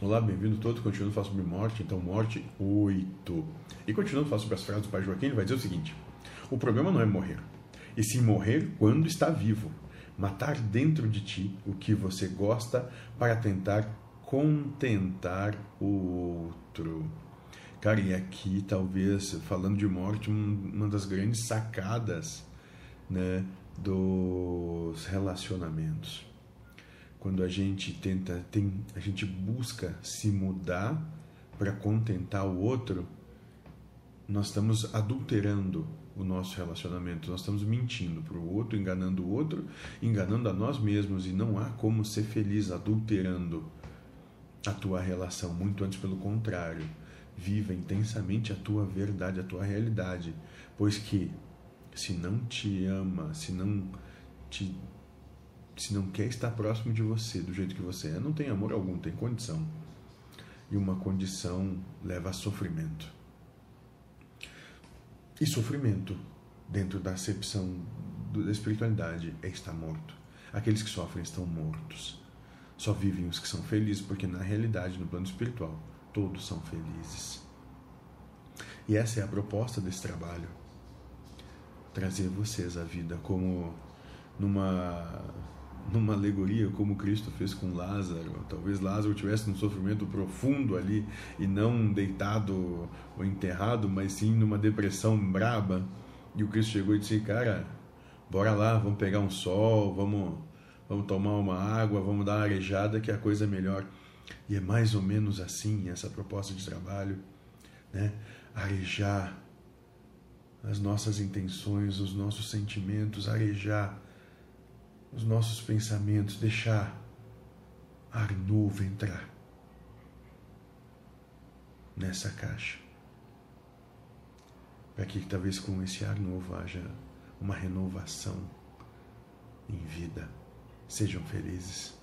Olá, bem-vindo todo. Continuando falar sobre morte, então morte 8. E continuando falar sobre as frases do pai Joaquim, ele vai dizer o seguinte: O problema não é morrer, e sim morrer quando está vivo. Matar dentro de ti o que você gosta para tentar contentar o outro. Cara, e aqui talvez, falando de morte, uma das grandes sacadas né, dos relacionamentos quando a gente tenta, tem, a gente busca se mudar para contentar o outro, nós estamos adulterando o nosso relacionamento, nós estamos mentindo para o outro, enganando o outro, enganando a nós mesmos. E não há como ser feliz adulterando a tua relação, muito antes pelo contrário. Viva intensamente a tua verdade, a tua realidade, pois que se não te ama, se não te se não quer estar próximo de você do jeito que você é, não tem amor algum, tem condição. E uma condição leva a sofrimento. E sofrimento, dentro da acepção da espiritualidade, é estar morto. Aqueles que sofrem estão mortos. Só vivem os que são felizes, porque na realidade, no plano espiritual, todos são felizes. E essa é a proposta desse trabalho. Trazer vocês à vida como numa numa alegoria como Cristo fez com Lázaro. Talvez Lázaro tivesse um sofrimento profundo ali e não deitado ou enterrado, mas sim numa depressão braba. E o Cristo chegou e disse: "Cara, bora lá, vamos pegar um sol, vamos vamos tomar uma água, vamos dar uma arejada que a coisa é melhor". E é mais ou menos assim essa proposta de trabalho, né? Arejar as nossas intenções, os nossos sentimentos, arejar os nossos pensamentos, deixar ar novo entrar nessa caixa. Para que talvez com esse ar novo haja uma renovação em vida. Sejam felizes.